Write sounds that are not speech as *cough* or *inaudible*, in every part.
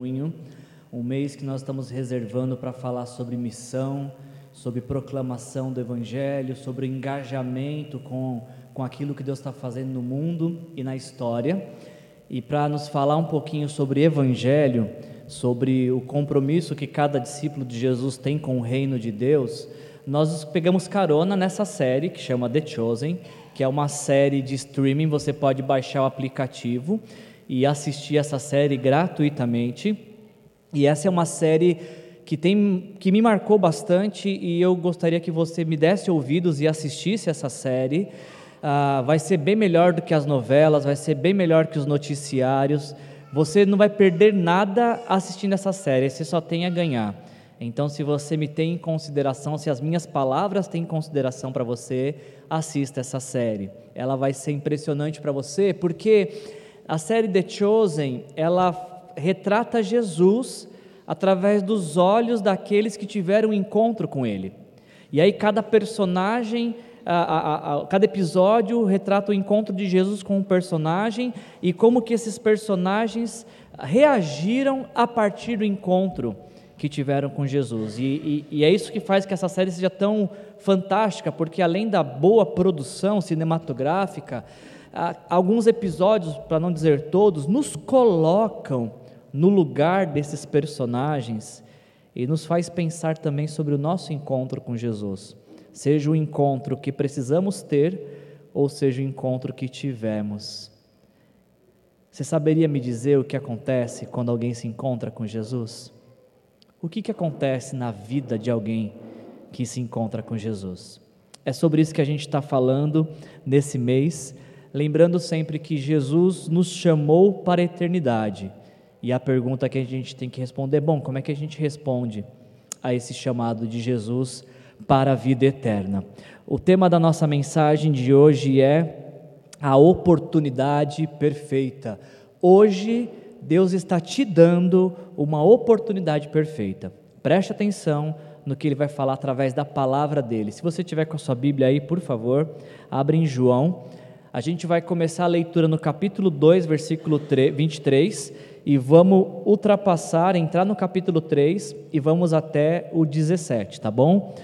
junho, um mês que nós estamos reservando para falar sobre missão, sobre proclamação do Evangelho, sobre engajamento com, com aquilo que Deus está fazendo no mundo e na história. E para nos falar um pouquinho sobre Evangelho, sobre o compromisso que cada discípulo de Jesus tem com o reino de Deus, nós pegamos carona nessa série que chama The Chosen, que é uma série de streaming, você pode baixar o aplicativo e assistir essa série gratuitamente. E essa é uma série que, tem, que me marcou bastante e eu gostaria que você me desse ouvidos e assistisse essa série. Ah, vai ser bem melhor do que as novelas, vai ser bem melhor que os noticiários. Você não vai perder nada assistindo essa série, você só tem a ganhar. Então, se você me tem em consideração, se as minhas palavras têm consideração para você, assista essa série. Ela vai ser impressionante para você, porque a série The Chosen, ela retrata Jesus através dos olhos daqueles que tiveram um encontro com Ele. E aí cada personagem, a, a, a, cada episódio retrata o encontro de Jesus com um personagem e como que esses personagens reagiram a partir do encontro que tiveram com Jesus. E, e, e, é isso que faz que essa série seja tão fantástica, porque além da boa produção cinematográfica, alguns episódios, para não dizer todos, nos colocam no lugar desses personagens e nos faz pensar também sobre o nosso encontro com Jesus. Seja o encontro que precisamos ter ou seja o encontro que tivemos. Você saberia me dizer o que acontece quando alguém se encontra com Jesus? O que, que acontece na vida de alguém que se encontra com Jesus? É sobre isso que a gente está falando nesse mês lembrando sempre que Jesus nos chamou para a eternidade. E a pergunta que a gente tem que responder, bom, como é que a gente responde a esse chamado de Jesus para a vida eterna? O tema da nossa mensagem de hoje é a oportunidade perfeita. Hoje Deus está te dando uma oportunidade perfeita. Preste atenção no que ele vai falar através da palavra dele. Se você tiver com a sua Bíblia aí, por favor, abra em João a gente vai começar a leitura no capítulo 2, versículo 23, e vamos ultrapassar, entrar no capítulo 3 e vamos até o 17, tá bom?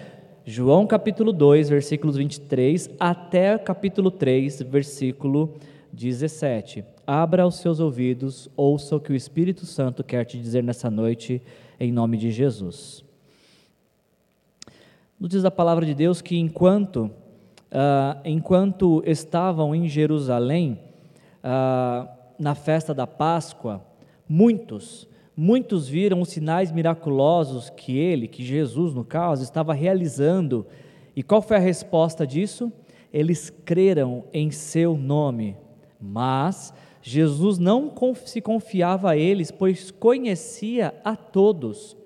João capítulo 2, versículos 23 até capítulo 3, versículo 17. Abra os seus ouvidos, ouça o que o Espírito Santo quer te dizer nessa noite, em nome de Jesus. Nos diz a palavra de Deus que enquanto uh, enquanto estavam em Jerusalém, uh, na festa da Páscoa, muitos, muitos viram os sinais miraculosos que ele, que Jesus, no caso, estava realizando. E qual foi a resposta disso? Eles creram em seu nome, mas Jesus não se confiava a eles, pois conhecia a todos.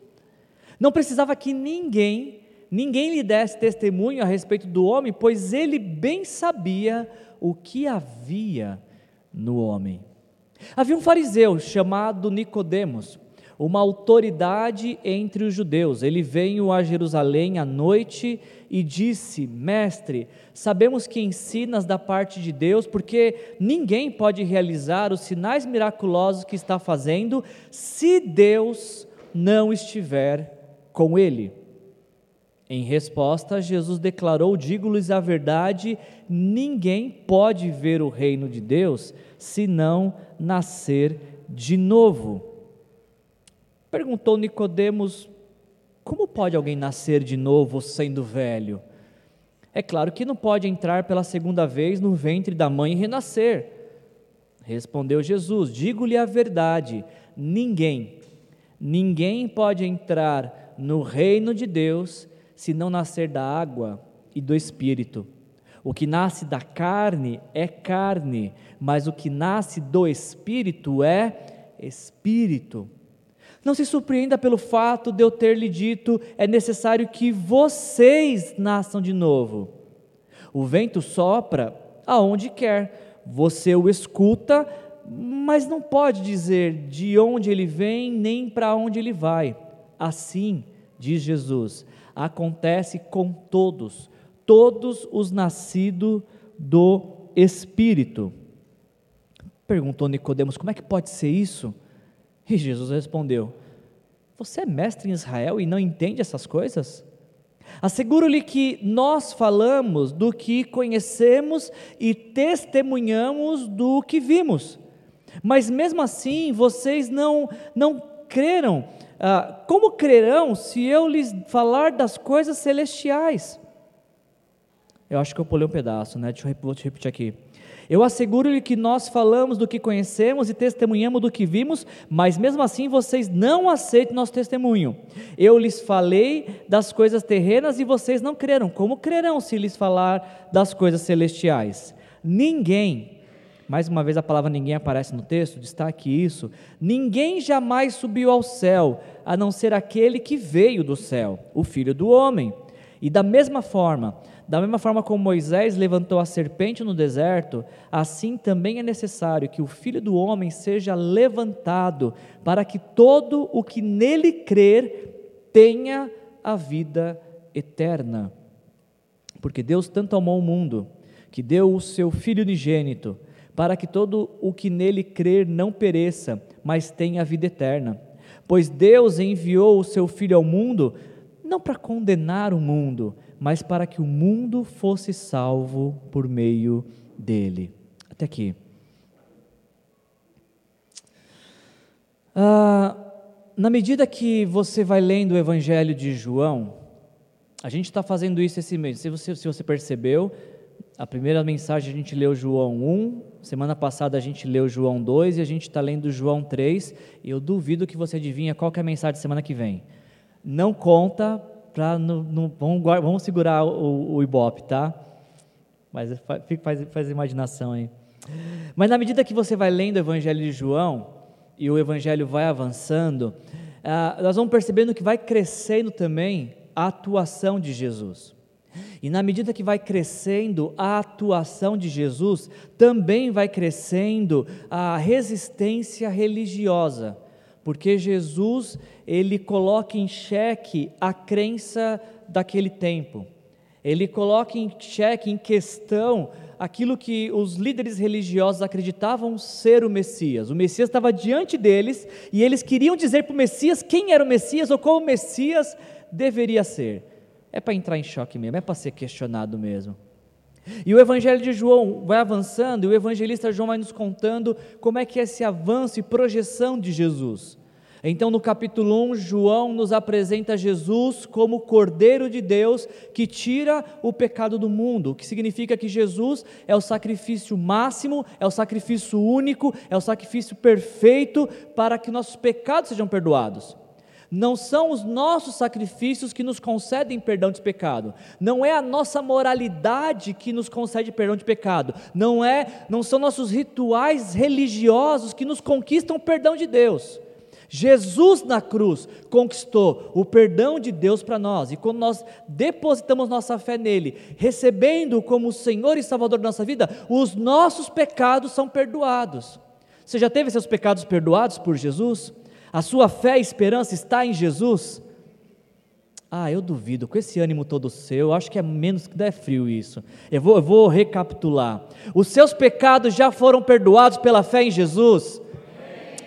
Não precisava que ninguém ninguém lhe desse testemunho a respeito do homem, pois ele bem sabia o que havia no homem. Havia um fariseu chamado Nicodemos, uma autoridade entre os judeus. Ele veio a Jerusalém à noite e disse: Mestre, sabemos que ensinas da parte de Deus, porque ninguém pode realizar os sinais miraculosos que está fazendo se Deus não estiver com ele. Em resposta, Jesus declarou: Digo-lhes a verdade, ninguém pode ver o reino de Deus se não nascer de novo. Perguntou Nicodemos: Como pode alguém nascer de novo sendo velho? É claro que não pode entrar pela segunda vez no ventre da mãe e renascer. Respondeu Jesus: Digo-lhe a verdade, ninguém, ninguém pode entrar no reino de Deus se não nascer da água e do espírito. O que nasce da carne é carne, mas o que nasce do espírito é espírito. Não se surpreenda pelo fato de eu ter lhe dito: é necessário que vocês nasçam de novo. O vento sopra aonde quer, você o escuta, mas não pode dizer de onde ele vem nem para onde ele vai. Assim, diz Jesus, acontece com todos, todos os nascidos do Espírito. Perguntou Nicodemos: como é que pode ser isso? E Jesus respondeu: Você é mestre em Israel e não entende essas coisas? Asseguro-lhe que nós falamos do que conhecemos e testemunhamos do que vimos. Mas mesmo assim, vocês não, não creram. Ah, como crerão se eu lhes falar das coisas celestiais? Eu acho que eu pulei um pedaço, né? Deixa eu repetir aqui. Eu asseguro-lhe que nós falamos do que conhecemos e testemunhamos do que vimos, mas mesmo assim vocês não aceitam nosso testemunho. Eu lhes falei das coisas terrenas e vocês não creram. Como crerão se lhes falar das coisas celestiais? Ninguém, mais uma vez a palavra ninguém aparece no texto, destaque isso. Ninguém jamais subiu ao céu, a não ser aquele que veio do céu, o Filho do Homem. E da mesma forma, da mesma forma como Moisés levantou a serpente no deserto, assim também é necessário que o filho do homem seja levantado, para que todo o que nele crer tenha a vida eterna. Porque Deus tanto amou o mundo, que deu o seu Filho unigênito, para que todo o que nele crer não pereça, mas tenha a vida eterna. Pois Deus enviou o seu Filho ao mundo, não para condenar o mundo, mas para que o mundo fosse salvo por meio dele. Até aqui. Ah, na medida que você vai lendo o Evangelho de João, a gente está fazendo isso esse mês. Se você, se você percebeu, a primeira mensagem a gente leu João 1, semana passada a gente leu João 2 e a gente está lendo João 3. E eu duvido que você adivinha qual é a mensagem da semana que vem. Não conta para vamos, vamos, segurar o, o Ibope, tá? Mas faz, faz imaginação aí. Mas na medida que você vai lendo o Evangelho de João e o Evangelho vai avançando, ah, nós vamos percebendo que vai crescendo também a atuação de Jesus. E na medida que vai crescendo a atuação de Jesus, também vai crescendo a resistência religiosa porque Jesus ele coloca em xeque a crença daquele tempo. Ele coloca em xeque, em questão, aquilo que os líderes religiosos acreditavam ser o Messias. O Messias estava diante deles e eles queriam dizer para o Messias quem era o Messias ou como o Messias deveria ser. É para entrar em choque mesmo, é para ser questionado mesmo. E o Evangelho de João vai avançando, e o evangelista João vai nos contando como é que é esse avanço e projeção de Jesus. Então, no capítulo 1, João nos apresenta Jesus como o Cordeiro de Deus que tira o pecado do mundo, o que significa que Jesus é o sacrifício máximo, é o sacrifício único, é o sacrifício perfeito para que nossos pecados sejam perdoados. Não são os nossos sacrifícios que nos concedem perdão de pecado. Não é a nossa moralidade que nos concede perdão de pecado. Não é, não são nossos rituais religiosos que nos conquistam o perdão de Deus. Jesus na cruz conquistou o perdão de Deus para nós, e quando nós depositamos nossa fé nele, recebendo como Senhor e Salvador da nossa vida, os nossos pecados são perdoados. Você já teve seus pecados perdoados por Jesus? A sua fé e esperança está em Jesus? Ah, eu duvido, com esse ânimo todo seu, acho que é menos que é frio isso. Eu vou, eu vou recapitular. Os seus pecados já foram perdoados pela fé em Jesus?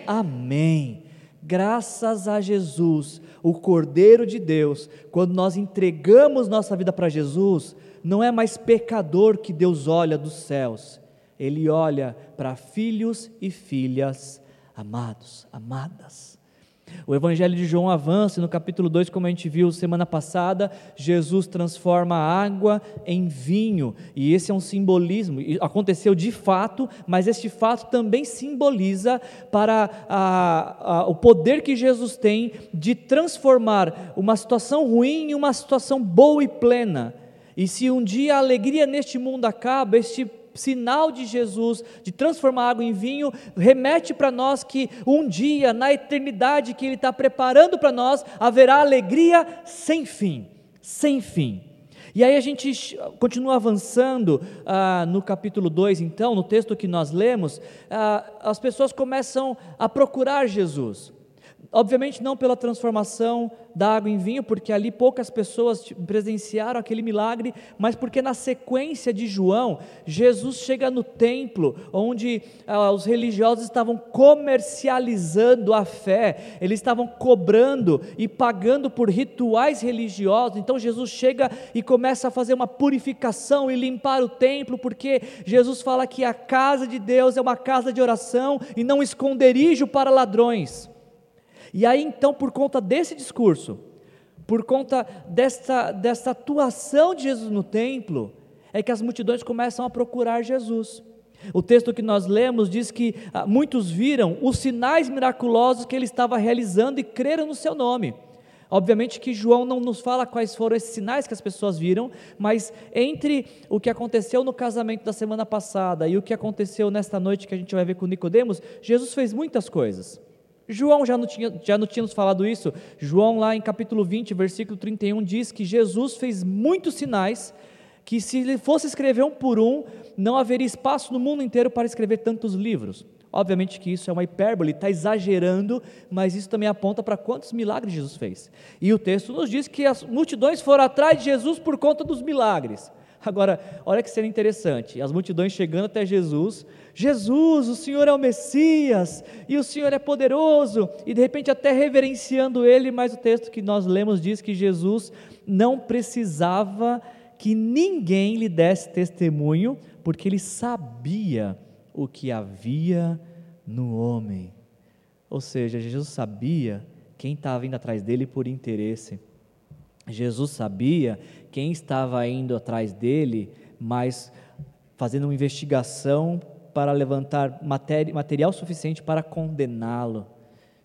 Amém. Amém. Graças a Jesus, o Cordeiro de Deus, quando nós entregamos nossa vida para Jesus, não é mais pecador que Deus olha dos céus, Ele olha para filhos e filhas amados, amadas. O Evangelho de João avança no capítulo 2, como a gente viu semana passada, Jesus transforma água em vinho, e esse é um simbolismo, aconteceu de fato, mas este fato também simboliza para a, a, o poder que Jesus tem de transformar uma situação ruim em uma situação boa e plena. E se um dia a alegria neste mundo acaba, este sinal de Jesus de transformar água em vinho remete para nós que um dia, na eternidade que Ele está preparando para nós, haverá alegria sem fim, sem fim. E aí a gente continua avançando ah, no capítulo 2, então, no texto que nós lemos, ah, as pessoas começam a procurar Jesus. Obviamente não pela transformação da água em vinho, porque ali poucas pessoas presenciaram aquele milagre, mas porque na sequência de João, Jesus chega no templo, onde ah, os religiosos estavam comercializando a fé, eles estavam cobrando e pagando por rituais religiosos. Então Jesus chega e começa a fazer uma purificação e limpar o templo, porque Jesus fala que a casa de Deus é uma casa de oração e não esconderijo para ladrões. E aí então, por conta desse discurso, por conta desta atuação de Jesus no templo, é que as multidões começam a procurar Jesus. O texto que nós lemos diz que ah, muitos viram os sinais miraculosos que ele estava realizando e creram no seu nome. Obviamente que João não nos fala quais foram esses sinais que as pessoas viram, mas entre o que aconteceu no casamento da semana passada e o que aconteceu nesta noite que a gente vai ver com Nicodemos, Jesus fez muitas coisas. João já não, tinha, já não tinha nos falado isso. João, lá em capítulo 20, versículo 31, diz que Jesus fez muitos sinais, que se ele fosse escrever um por um, não haveria espaço no mundo inteiro para escrever tantos livros. Obviamente que isso é uma hipérbole, está exagerando, mas isso também aponta para quantos milagres Jesus fez. E o texto nos diz que as multidões foram atrás de Jesus por conta dos milagres. Agora, olha que cena interessante: as multidões chegando até Jesus, Jesus, o Senhor é o Messias, e o Senhor é poderoso, e de repente até reverenciando Ele, mas o texto que nós lemos diz que Jesus não precisava que ninguém lhe desse testemunho, porque ele sabia o que havia no homem. Ou seja, Jesus sabia quem estava indo atrás dele por interesse. Jesus sabia quem estava indo atrás dele, mas fazendo uma investigação para levantar material suficiente para condená-lo.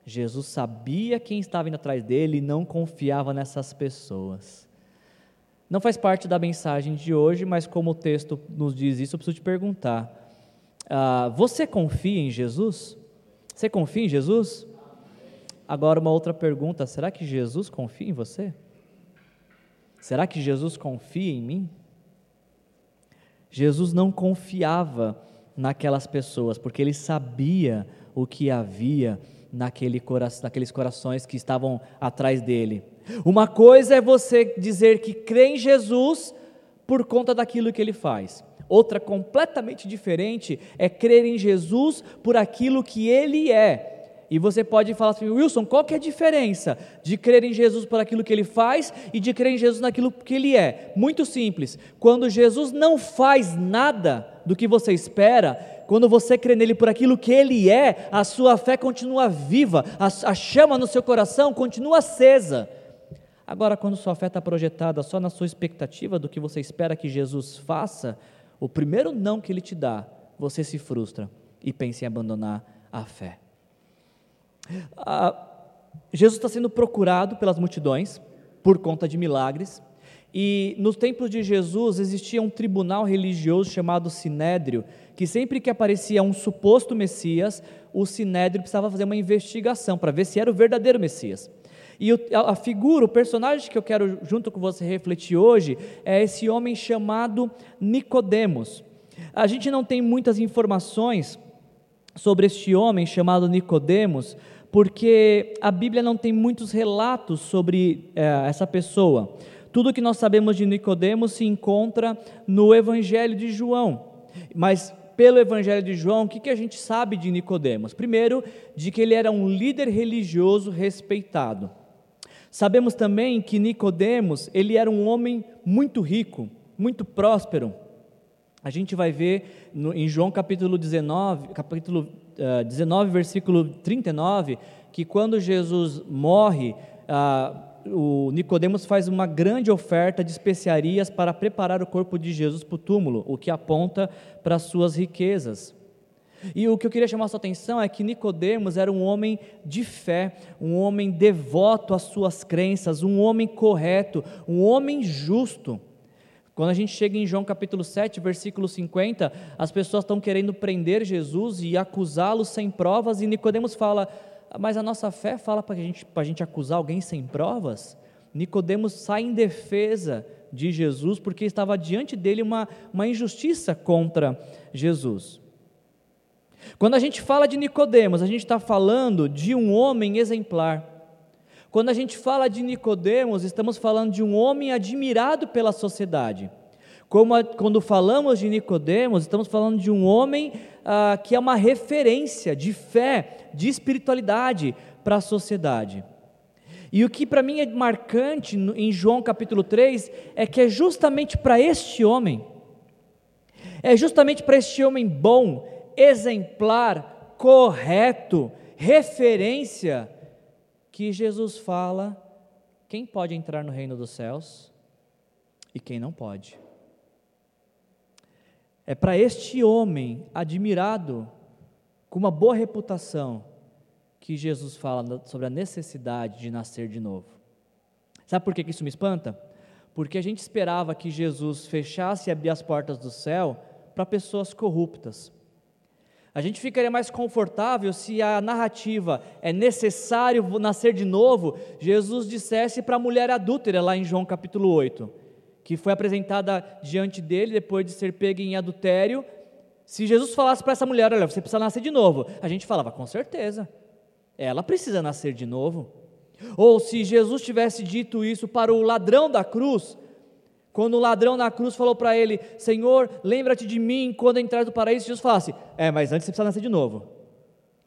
Jesus sabia quem estava indo atrás dele e não confiava nessas pessoas. Não faz parte da mensagem de hoje, mas como o texto nos diz isso, eu preciso te perguntar: ah, você confia em Jesus? Você confia em Jesus? Agora, uma outra pergunta: será que Jesus confia em você? Será que Jesus confia em mim? Jesus não confiava naquelas pessoas, porque ele sabia o que havia naquele cora naqueles corações que estavam atrás dele. Uma coisa é você dizer que crê em Jesus por conta daquilo que ele faz. Outra completamente diferente é crer em Jesus por aquilo que ele é e você pode falar assim, Wilson, qual que é a diferença de crer em Jesus por aquilo que ele faz e de crer em Jesus naquilo que ele é? Muito simples. Quando Jesus não faz nada do que você espera, quando você crê nele por aquilo que ele é, a sua fé continua viva, a, a chama no seu coração continua acesa. Agora, quando sua fé está projetada só na sua expectativa do que você espera que Jesus faça, o primeiro não que ele te dá, você se frustra e pensa em abandonar a fé. Ah, Jesus está sendo procurado pelas multidões por conta de milagres. E nos templos de Jesus existia um tribunal religioso chamado Sinédrio, que sempre que aparecia um suposto Messias, o Sinédrio precisava fazer uma investigação para ver se era o verdadeiro Messias. E a figura, o personagem que eu quero junto com você refletir hoje é esse homem chamado Nicodemos. A gente não tem muitas informações sobre este homem chamado Nicodemos, porque a Bíblia não tem muitos relatos sobre é, essa pessoa. Tudo que nós sabemos de Nicodemos se encontra no Evangelho de João. Mas pelo Evangelho de João, o que, que a gente sabe de Nicodemos? Primeiro, de que ele era um líder religioso respeitado. Sabemos também que Nicodemos, ele era um homem muito rico, muito próspero. A gente vai ver no, em João capítulo 19, capítulo 19, eh, versículo 39, que quando Jesus morre, uh, o Nicodemos faz uma grande oferta de especiarias para preparar o corpo de Jesus para o túmulo, o que aponta para as suas riquezas. E o que eu queria chamar a sua atenção é que Nicodemos era um homem de fé, um homem devoto às suas crenças, um homem correto, um homem justo. Quando a gente chega em João capítulo 7, versículo 50, as pessoas estão querendo prender Jesus e acusá-lo sem provas, e Nicodemos fala: Mas a nossa fé fala para gente, a gente acusar alguém sem provas? Nicodemos sai em defesa de Jesus, porque estava diante dele uma, uma injustiça contra Jesus. Quando a gente fala de Nicodemos, a gente está falando de um homem exemplar. Quando a gente fala de Nicodemos, estamos falando de um homem admirado pela sociedade. A, quando falamos de Nicodemos, estamos falando de um homem ah, que é uma referência de fé, de espiritualidade para a sociedade. E o que para mim é marcante em João capítulo 3 é que é justamente para este homem, é justamente para este homem bom, exemplar, correto, referência, que Jesus fala quem pode entrar no reino dos céus e quem não pode. É para este homem admirado, com uma boa reputação, que Jesus fala sobre a necessidade de nascer de novo. Sabe por que isso me espanta? Porque a gente esperava que Jesus fechasse e abrisse as portas do céu para pessoas corruptas. A gente ficaria mais confortável se a narrativa é necessário nascer de novo, Jesus dissesse para a mulher adúltera lá em João capítulo 8 que foi apresentada diante dele depois de ser pega em adultério. Se Jesus falasse para essa mulher, olha, você precisa nascer de novo, a gente falava, com certeza, ela precisa nascer de novo. Ou se Jesus tivesse dito isso para o ladrão da cruz, quando o ladrão na cruz falou para ele, Senhor, lembra-te de mim quando entrar do paraíso, Jesus falasse, é, mas antes você precisa nascer de novo.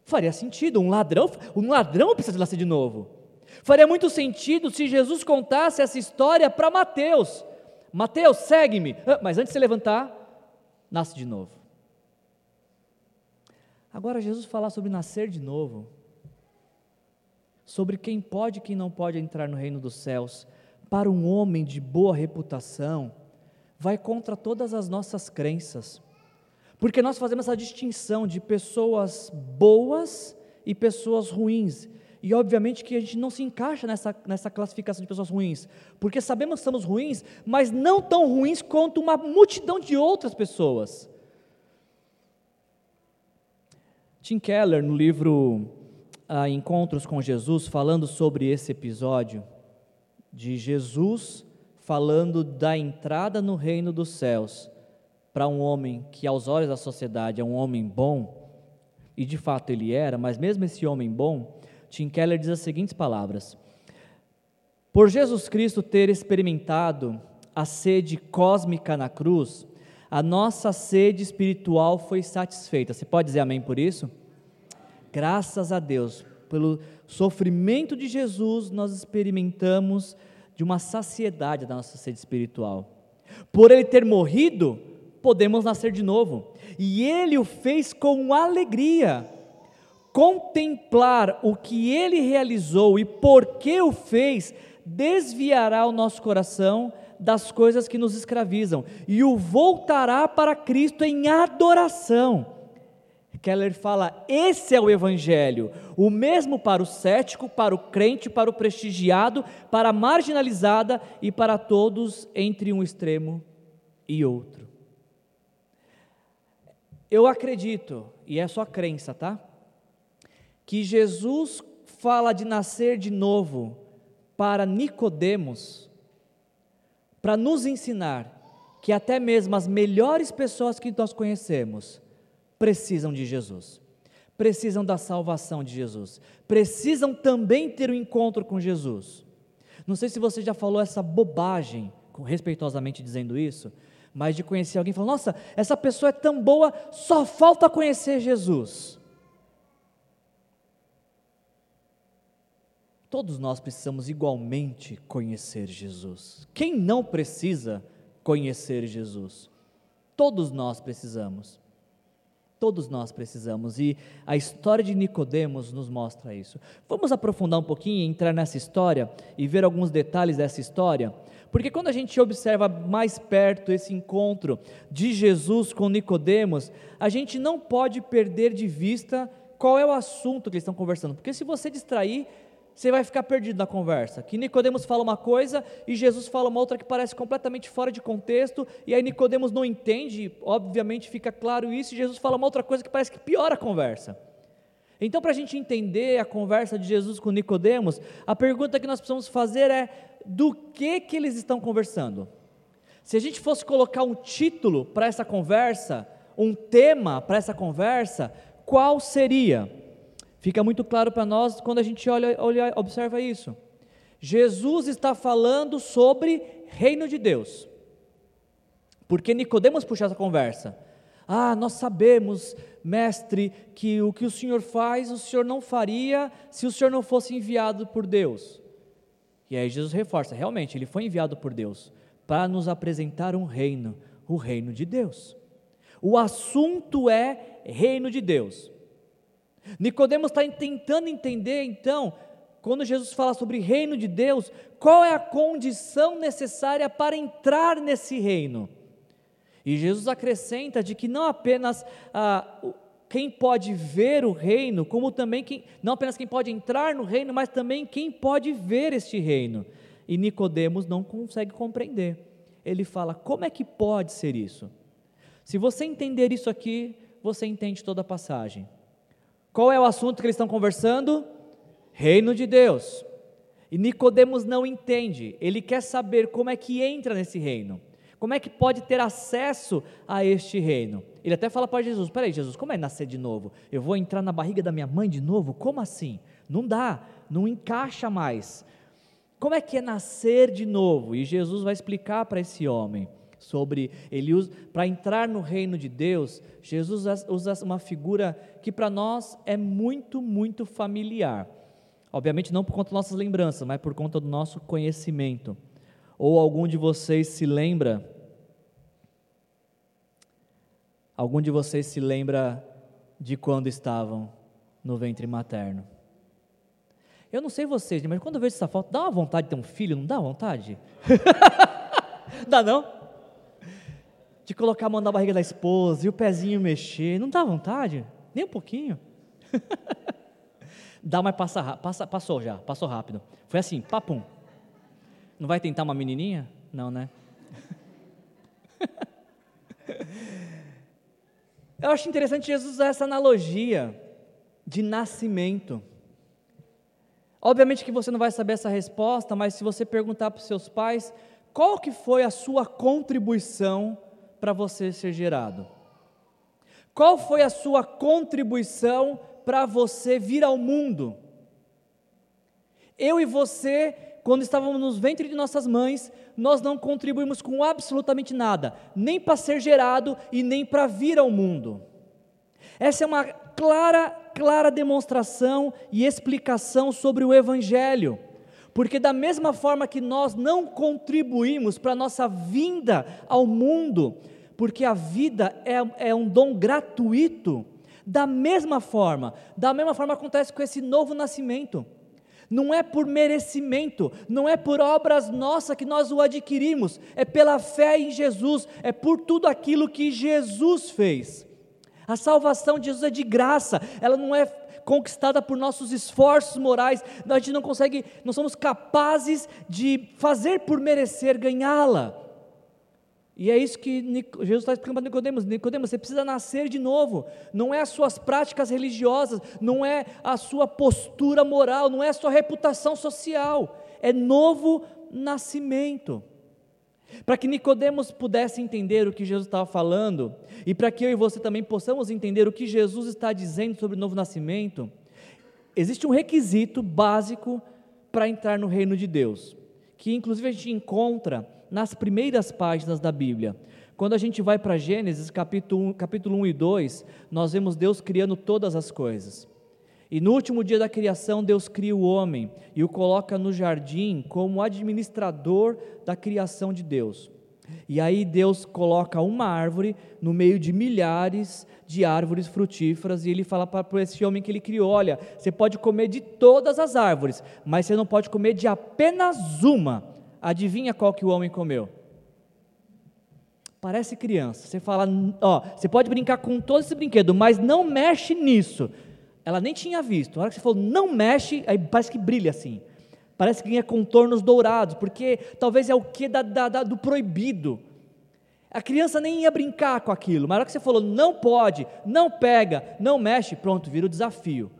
Faria sentido, um ladrão, um ladrão precisa nascer de novo. Faria muito sentido se Jesus contasse essa história para Mateus. Mateus, segue-me. Ah, mas antes de se levantar, nasce de novo. Agora, Jesus falar sobre nascer de novo, sobre quem pode e quem não pode entrar no reino dos céus, para um homem de boa reputação, vai contra todas as nossas crenças. Porque nós fazemos essa distinção de pessoas boas e pessoas ruins. E obviamente que a gente não se encaixa nessa, nessa classificação de pessoas ruins, porque sabemos que somos ruins, mas não tão ruins quanto uma multidão de outras pessoas. Tim Keller, no livro ah, Encontros com Jesus, falando sobre esse episódio, de Jesus falando da entrada no reino dos céus para um homem que, aos olhos da sociedade, é um homem bom, e de fato ele era, mas mesmo esse homem bom, Tim Keller diz as seguintes palavras: Por Jesus Cristo ter experimentado a sede cósmica na cruz, a nossa sede espiritual foi satisfeita. Você pode dizer amém por isso? Graças a Deus, pelo sofrimento de Jesus, nós experimentamos de uma saciedade da nossa sede espiritual. Por ele ter morrido, podemos nascer de novo. E ele o fez com alegria contemplar o que ele realizou e por que o fez, desviará o nosso coração das coisas que nos escravizam e o voltará para Cristo em adoração. Keller fala: esse é o Evangelho, o mesmo para o cético, para o crente, para o prestigiado, para a marginalizada e para todos entre um extremo e outro. Eu acredito, e é só crença, tá? que Jesus fala de nascer de novo para Nicodemos, para nos ensinar que até mesmo as melhores pessoas que nós conhecemos precisam de Jesus. Precisam da salvação de Jesus. Precisam também ter um encontro com Jesus. Não sei se você já falou essa bobagem, respeitosamente dizendo isso, mas de conhecer alguém e falar: nossa, essa pessoa é tão boa, só falta conhecer Jesus. Todos nós precisamos igualmente conhecer Jesus. Quem não precisa conhecer Jesus? Todos nós precisamos. Todos nós precisamos e a história de Nicodemos nos mostra isso. Vamos aprofundar um pouquinho, entrar nessa história e ver alguns detalhes dessa história, porque quando a gente observa mais perto esse encontro de Jesus com Nicodemos, a gente não pode perder de vista qual é o assunto que eles estão conversando, porque se você distrair, você vai ficar perdido na conversa. Que Nicodemos fala uma coisa e Jesus fala uma outra que parece completamente fora de contexto, e aí Nicodemos não entende, obviamente fica claro isso, e Jesus fala uma outra coisa que parece que piora a conversa. Então, para a gente entender a conversa de Jesus com Nicodemos, a pergunta que nós precisamos fazer é do que que eles estão conversando? Se a gente fosse colocar um título para essa conversa, um tema para essa conversa, qual seria? Fica muito claro para nós quando a gente olha, olha, observa isso. Jesus está falando sobre reino de Deus. Porque Nicodemos puxa essa conversa. Ah, nós sabemos, mestre, que o que o Senhor faz, o Senhor não faria se o Senhor não fosse enviado por Deus. E aí Jesus reforça, realmente, ele foi enviado por Deus para nos apresentar um reino, o reino de Deus. O assunto é reino de Deus. Nicodemos está tentando entender, então, quando Jesus fala sobre reino de Deus, qual é a condição necessária para entrar nesse reino. E Jesus acrescenta de que não apenas ah, quem pode ver o reino, como também quem, não apenas quem pode entrar no reino, mas também quem pode ver este reino. E Nicodemos não consegue compreender. Ele fala: como é que pode ser isso? Se você entender isso aqui, você entende toda a passagem. Qual é o assunto que eles estão conversando? Reino de Deus. E Nicodemos não entende, ele quer saber como é que entra nesse reino. Como é que pode ter acesso a este reino? Ele até fala para Jesus: Peraí, Jesus, como é nascer de novo? Eu vou entrar na barriga da minha mãe de novo? Como assim? Não dá, não encaixa mais. Como é que é nascer de novo? E Jesus vai explicar para esse homem sobre ele para entrar no reino de Deus. Jesus usa uma figura que para nós é muito, muito familiar. Obviamente não por conta das nossas lembranças, mas por conta do nosso conhecimento. Ou algum de vocês se lembra? Algum de vocês se lembra de quando estavam no ventre materno? Eu não sei vocês, mas quando eu vejo essa foto, dá uma vontade de ter um filho, não dá vontade? *laughs* dá não? De colocar a mão na barriga da esposa e o pezinho mexer, não dá vontade? Nem um pouquinho? *laughs* Dá, mas passa, passa, passou já, passou rápido. Foi assim, papum. Não vai tentar uma menininha? Não, né? *laughs* Eu acho interessante Jesus usar essa analogia de nascimento. Obviamente que você não vai saber essa resposta, mas se você perguntar para os seus pais, qual que foi a sua contribuição para você ser gerado? Qual foi a sua contribuição para você vir ao mundo. Eu e você, quando estávamos nos ventres de nossas mães, nós não contribuímos com absolutamente nada, nem para ser gerado e nem para vir ao mundo. Essa é uma clara, clara demonstração e explicação sobre o Evangelho. Porque, da mesma forma que nós não contribuímos para a nossa vinda ao mundo, porque a vida é, é um dom gratuito, da mesma forma, da mesma forma acontece com esse novo nascimento. Não é por merecimento, não é por obras nossas que nós o adquirimos, é pela fé em Jesus, é por tudo aquilo que Jesus fez. A salvação de Jesus é de graça, ela não é conquistada por nossos esforços morais, a gente não consegue, não somos capazes de fazer por merecer ganhá-la. E é isso que Jesus está explicando para Nicodemos. Nicodemos, você precisa nascer de novo. Não é as suas práticas religiosas, não é a sua postura moral, não é a sua reputação social. É novo nascimento. Para que Nicodemos pudesse entender o que Jesus estava falando, e para que eu e você também possamos entender o que Jesus está dizendo sobre o novo nascimento, existe um requisito básico para entrar no reino de Deus, que inclusive a gente encontra nas primeiras páginas da Bíblia. Quando a gente vai para Gênesis, capítulo 1, capítulo 1 e 2, nós vemos Deus criando todas as coisas. E no último dia da criação, Deus cria o homem e o coloca no jardim como administrador da criação de Deus. E aí Deus coloca uma árvore no meio de milhares de árvores frutíferas e ele fala para esse homem que ele criou: olha, você pode comer de todas as árvores, mas você não pode comer de apenas uma, Adivinha qual que o homem comeu? Parece criança. Você fala, ó, você pode brincar com todo esse brinquedo, mas não mexe nisso. Ela nem tinha visto. Na hora que você falou, não mexe, aí parece que brilha assim. Parece que ganha contornos dourados, porque talvez é o que da, da, da, do proibido. A criança nem ia brincar com aquilo, mas na hora que você falou, não pode, não pega, não mexe, pronto, vira o desafio.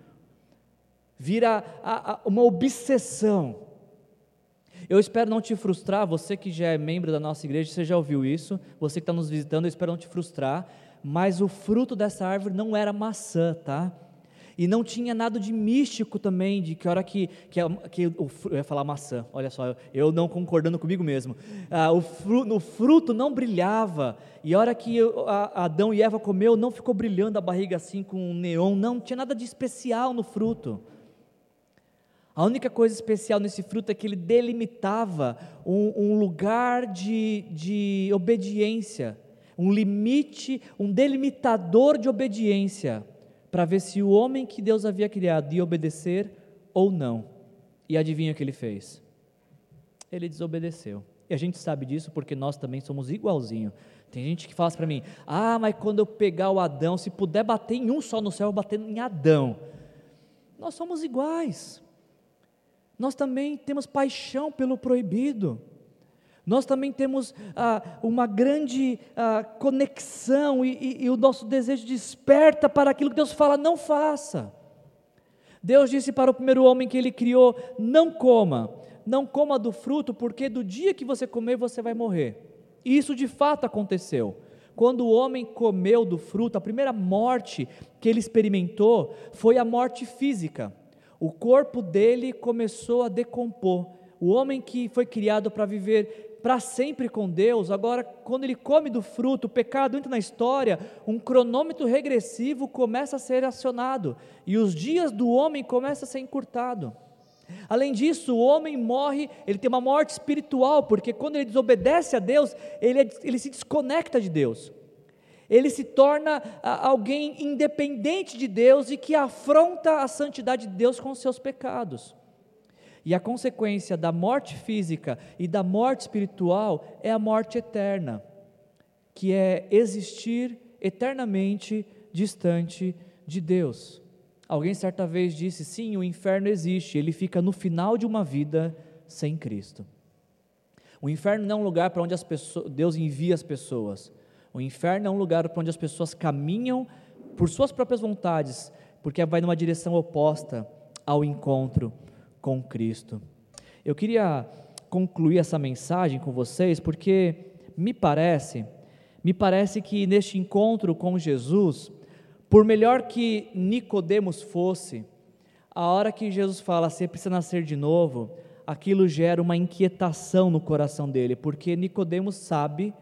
Vira a, a, uma obsessão. Eu espero não te frustrar, você que já é membro da nossa igreja, você já ouviu isso, você que está nos visitando, eu espero não te frustrar, mas o fruto dessa árvore não era maçã, tá? E não tinha nada de místico também, de que hora que, que, que eu ia falar maçã, olha só, eu não concordando comigo mesmo. Ah, o, fruto, o fruto não brilhava, e a hora que eu, a, Adão e Eva comeu, não ficou brilhando a barriga assim com um neon, não, não tinha nada de especial no fruto. A única coisa especial nesse fruto é que ele delimitava um, um lugar de, de obediência, um limite, um delimitador de obediência para ver se o homem que Deus havia criado ia obedecer ou não. E adivinha o que ele fez? Ele desobedeceu. E a gente sabe disso porque nós também somos igualzinho. Tem gente que fala para mim: "Ah, mas quando eu pegar o Adão, se puder bater em um só no céu, eu bater em Adão". Nós somos iguais. Nós também temos paixão pelo proibido. Nós também temos ah, uma grande ah, conexão e, e, e o nosso desejo desperta para aquilo que Deus fala, não faça. Deus disse para o primeiro homem que ele criou: não coma, não coma do fruto, porque do dia que você comer você vai morrer. E isso de fato aconteceu. Quando o homem comeu do fruto, a primeira morte que ele experimentou foi a morte física. O corpo dele começou a decompor. O homem que foi criado para viver para sempre com Deus, agora, quando ele come do fruto, o pecado entra na história, um cronômetro regressivo começa a ser acionado e os dias do homem começam a ser encurtados. Além disso, o homem morre, ele tem uma morte espiritual, porque quando ele desobedece a Deus, ele, é, ele se desconecta de Deus. Ele se torna alguém independente de Deus e que afronta a santidade de Deus com os seus pecados. E a consequência da morte física e da morte espiritual é a morte eterna, que é existir eternamente distante de Deus. Alguém certa vez disse: sim, o inferno existe, ele fica no final de uma vida sem Cristo. O inferno não é um lugar para onde pessoas, Deus envia as pessoas. O inferno é um lugar para onde as pessoas caminham por suas próprias vontades, porque vai numa direção oposta ao encontro com Cristo. Eu queria concluir essa mensagem com vocês porque me parece, me parece que neste encontro com Jesus, por melhor que Nicodemos fosse, a hora que Jesus fala, você precisa nascer de novo, aquilo gera uma inquietação no coração dele, porque Nicodemos sabe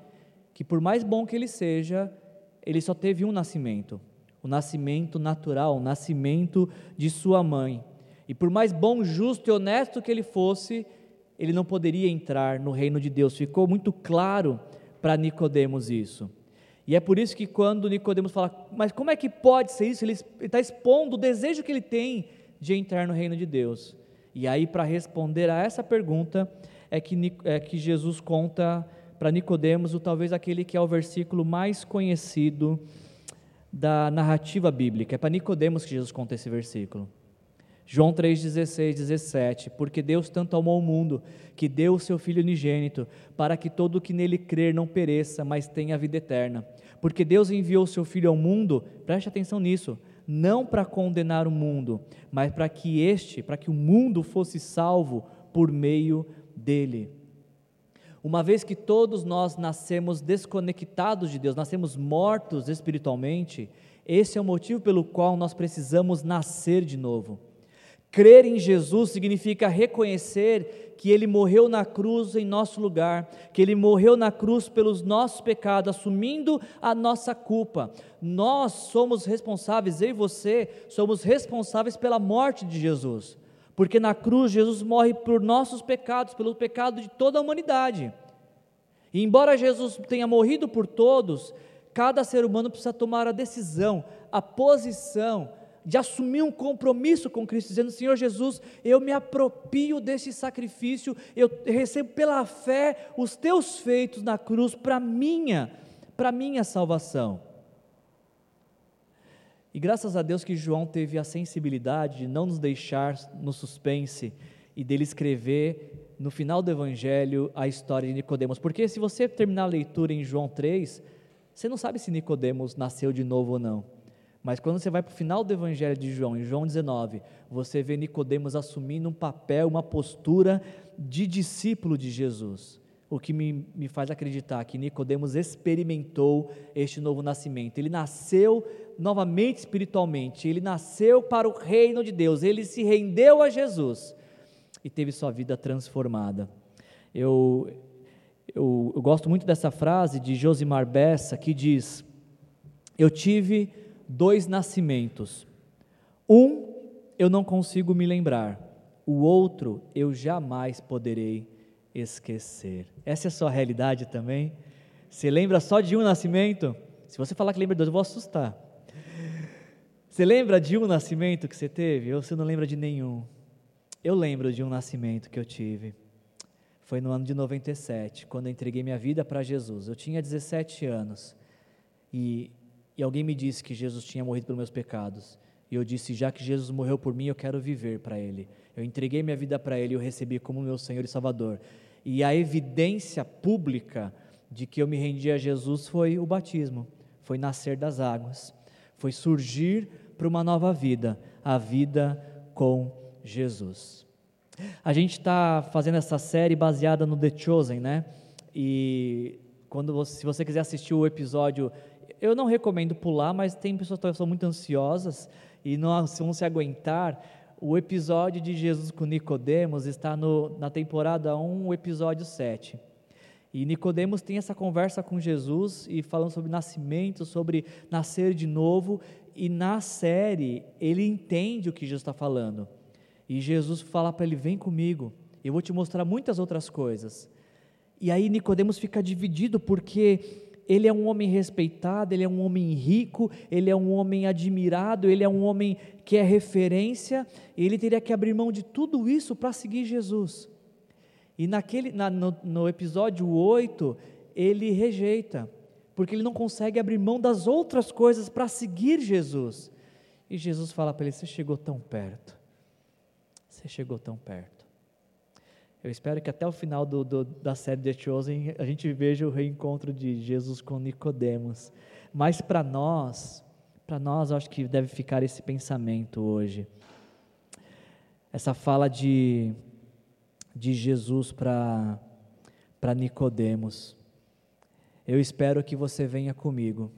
que por mais bom que ele seja, ele só teve um nascimento, o nascimento natural, o nascimento de sua mãe. E por mais bom, justo e honesto que ele fosse, ele não poderia entrar no reino de Deus. Ficou muito claro para Nicodemos isso. E é por isso que quando Nicodemos fala, mas como é que pode ser isso? Ele está expondo o desejo que ele tem de entrar no reino de Deus. E aí, para responder a essa pergunta, é que, é que Jesus conta para Nicodemos o talvez aquele que é o versículo mais conhecido da narrativa bíblica. É para Nicodemos que Jesus conta esse versículo. João 3,16, 17, porque Deus tanto amou o mundo, que deu o seu Filho unigênito, para que todo o que nele crer não pereça, mas tenha a vida eterna. Porque Deus enviou o seu Filho ao mundo, preste atenção nisso, não para condenar o mundo, mas para que este, para que o mundo fosse salvo por meio dele. Uma vez que todos nós nascemos desconectados de Deus, nascemos mortos espiritualmente, esse é o motivo pelo qual nós precisamos nascer de novo. Crer em Jesus significa reconhecer que Ele morreu na cruz em nosso lugar, que Ele morreu na cruz pelos nossos pecados, assumindo a nossa culpa. Nós somos responsáveis, eu e você, somos responsáveis pela morte de Jesus, porque na cruz Jesus morre por nossos pecados, pelo pecado de toda a humanidade. E embora Jesus tenha morrido por todos, cada ser humano precisa tomar a decisão, a posição, de assumir um compromisso com Cristo, dizendo: Senhor Jesus, eu me apropio desse sacrifício, eu recebo pela fé os teus feitos na cruz para minha, para minha salvação. E graças a Deus que João teve a sensibilidade de não nos deixar no suspense e dele escrever no final do evangelho a história de Nicodemos, porque se você terminar a leitura em João 3, você não sabe se Nicodemos nasceu de novo ou não. Mas quando você vai para o final do Evangelho de João, em João 19, você vê Nicodemos assumindo um papel, uma postura de discípulo de Jesus. O que me, me faz acreditar que Nicodemos experimentou este novo nascimento. Ele nasceu novamente espiritualmente, ele nasceu para o reino de Deus, ele se rendeu a Jesus e teve sua vida transformada. Eu, eu, eu gosto muito dessa frase de Josimar Bessa que diz: Eu tive dois nascimentos. Um eu não consigo me lembrar, o outro eu jamais poderei esquecer. Essa é a sua realidade também? Você lembra só de um nascimento? Se você falar que lembra de dois, eu vou assustar. Você lembra de um nascimento que você teve ou você não lembra de nenhum? Eu lembro de um nascimento que eu tive. Foi no ano de 97, quando eu entreguei minha vida para Jesus. Eu tinha 17 anos e, e alguém me disse que Jesus tinha morrido pelos meus pecados. E eu disse: já que Jesus morreu por mim, eu quero viver para Ele. Eu entreguei minha vida para Ele e eu recebi como meu Senhor e Salvador. E a evidência pública de que eu me rendi a Jesus foi o batismo, foi nascer das águas, foi surgir para uma nova vida, a vida com Jesus. A gente está fazendo essa série baseada no The Chosen, né? E quando você, se você quiser assistir o episódio, eu não recomendo pular, mas tem pessoas que são muito ansiosas e não vão se aguentar. O episódio de Jesus com Nicodemos está no, na temporada 1, o episódio 7. E Nicodemos tem essa conversa com Jesus e falando sobre nascimento, sobre nascer de novo, e na série ele entende o que Jesus está falando. E Jesus fala para ele: "Vem comigo, eu vou te mostrar muitas outras coisas". E aí Nicodemos fica dividido porque ele é um homem respeitado, ele é um homem rico, ele é um homem admirado, ele é um homem que é referência, ele teria que abrir mão de tudo isso para seguir Jesus. E naquele, na, no, no episódio 8, ele rejeita, porque ele não consegue abrir mão das outras coisas para seguir Jesus. E Jesus fala para ele: Você chegou tão perto, você chegou tão perto. Eu espero que até o final do, do, da série The Chosen a gente veja o reencontro de Jesus com Nicodemos. Mas para nós, para nós, acho que deve ficar esse pensamento hoje. Essa fala de, de Jesus para Nicodemos. Eu espero que você venha comigo.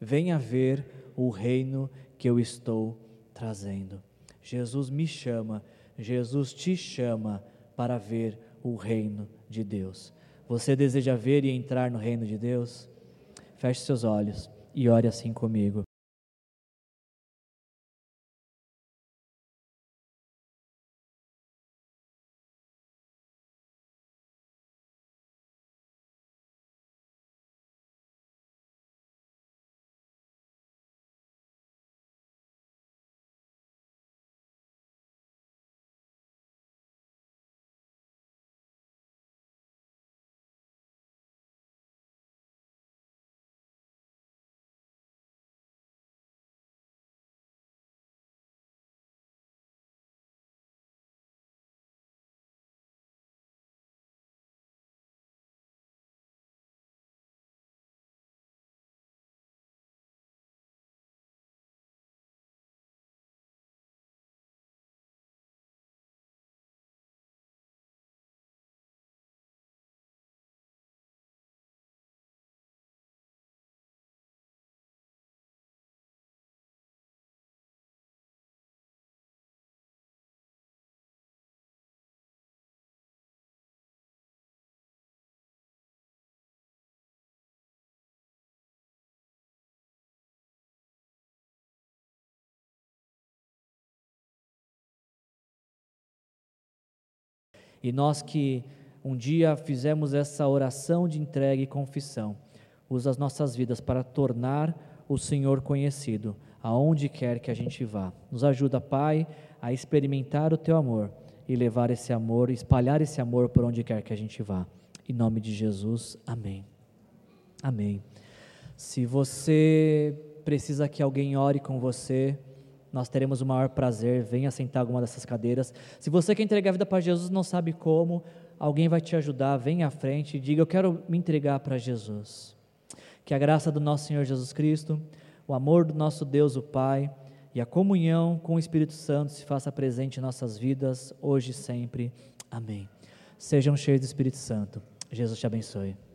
Venha ver o reino que eu estou trazendo. Jesus me chama, Jesus te chama para ver o reino de Deus. Você deseja ver e entrar no reino de Deus? Feche seus olhos e ore assim comigo. E nós que um dia fizemos essa oração de entrega e confissão, usa as nossas vidas para tornar o Senhor conhecido, aonde quer que a gente vá. Nos ajuda, Pai, a experimentar o teu amor e levar esse amor, espalhar esse amor por onde quer que a gente vá. Em nome de Jesus, amém. Amém. Se você precisa que alguém ore com você, nós teremos o maior prazer. Venha sentar alguma dessas cadeiras. Se você quer entregar a vida para Jesus não sabe como, alguém vai te ajudar. Venha à frente e diga: Eu quero me entregar para Jesus. Que a graça do nosso Senhor Jesus Cristo, o amor do nosso Deus, o Pai, e a comunhão com o Espírito Santo se faça presente em nossas vidas, hoje e sempre. Amém. Sejam cheios do Espírito Santo. Jesus te abençoe.